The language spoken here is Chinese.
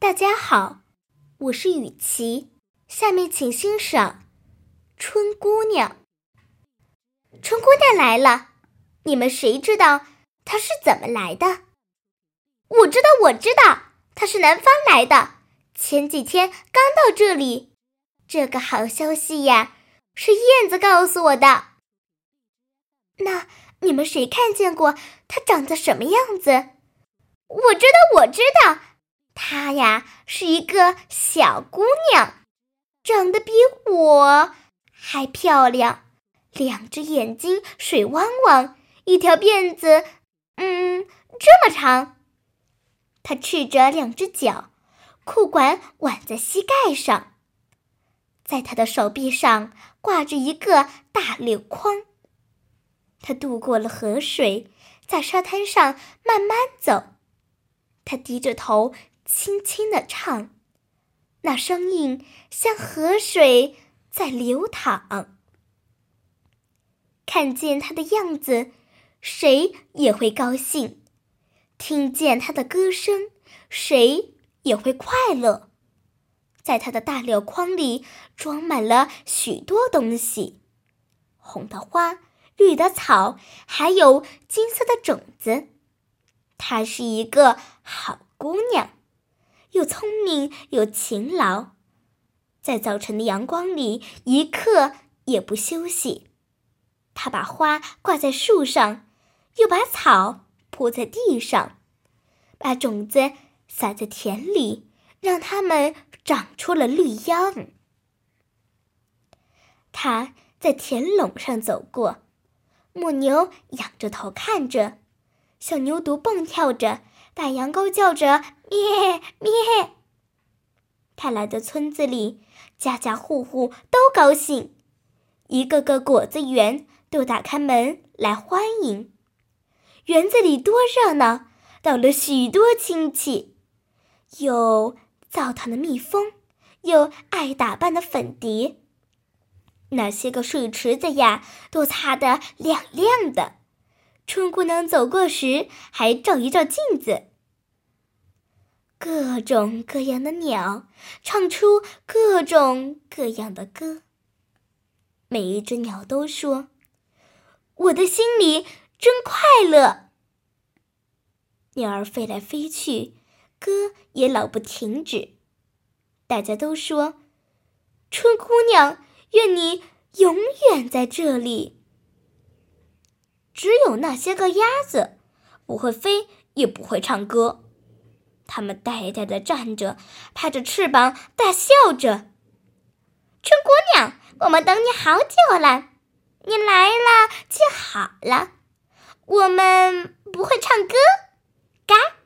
大家好，我是雨琪，下面请欣赏《春姑娘》。春姑娘来了，你们谁知道她是怎么来的？我知道，我知道，她是南方来的，前几天刚到这里。这个好消息呀，是燕子告诉我的。那你们谁看见过她长得什么样子？我知道，我知道。她呀是一个小姑娘，长得比我还漂亮，两只眼睛水汪汪，一条辫子，嗯，这么长。她赤着两只脚，裤管挽在膝盖上，在她的手臂上挂着一个大柳筐。她渡过了河水，在沙滩上慢慢走，她低着头。轻轻的唱，那声音像河水在流淌。看见他的样子，谁也会高兴；听见他的歌声，谁也会快乐。在他的大柳筐里装满了许多东西：红的花，绿的草，还有金色的种子。她是一个好姑娘。又聪明又勤劳，在早晨的阳光里一刻也不休息。他把花挂在树上，又把草铺在地上，把种子撒在田里，让它们长出了绿秧。他在田垄上走过，母牛仰着头看着，小牛犊蹦跳着。大羊羔叫着咩咩。他来到村子里，家家户户都高兴，一个个果子园都打开门来欢迎。园子里多热闹，到了许多亲戚，有澡堂的蜜蜂，有爱打扮的粉蝶。那些个水池子呀，都擦得亮亮的。春姑娘走过时，还照一照镜子。各种各样的鸟唱出各种各样的歌。每一只鸟都说：“我的心里真快乐。”鸟儿飞来飞去，歌也老不停止。大家都说：“春姑娘，愿你永远在这里。”只有那些个鸭子，不会飞，也不会唱歌。他们呆呆的站着拍着翅膀大笑着春姑娘我们等你好久了你来了就好了我们不会唱歌嘎。